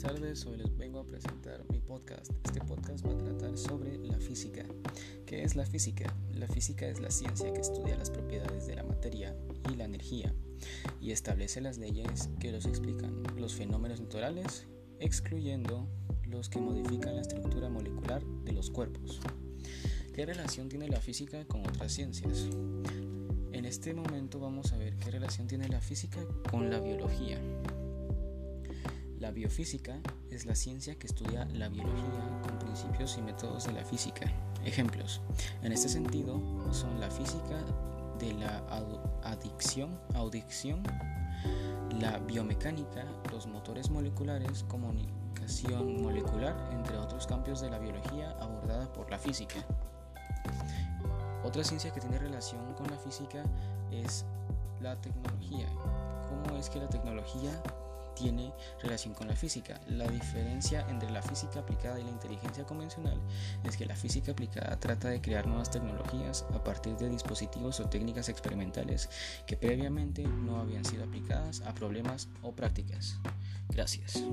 tardes, hoy les vengo a presentar mi podcast. Este podcast va a tratar sobre la física. ¿Qué es la física? La física es la ciencia que estudia las propiedades de la materia y la energía y establece las leyes que los explican los fenómenos naturales, excluyendo los que modifican la estructura molecular de los cuerpos. ¿Qué relación tiene la física con otras ciencias? En este momento vamos a ver qué relación tiene la física con la biología. La biofísica es la ciencia que estudia la biología con principios y métodos de la física. Ejemplos. En este sentido son la física de la adicción, audición, la biomecánica, los motores moleculares, comunicación molecular, entre otros campos de la biología abordada por la física. Otra ciencia que tiene relación con la física es la tecnología. ¿Cómo es que la tecnología tiene relación con la física. La diferencia entre la física aplicada y la inteligencia convencional es que la física aplicada trata de crear nuevas tecnologías a partir de dispositivos o técnicas experimentales que previamente no habían sido aplicadas a problemas o prácticas. Gracias.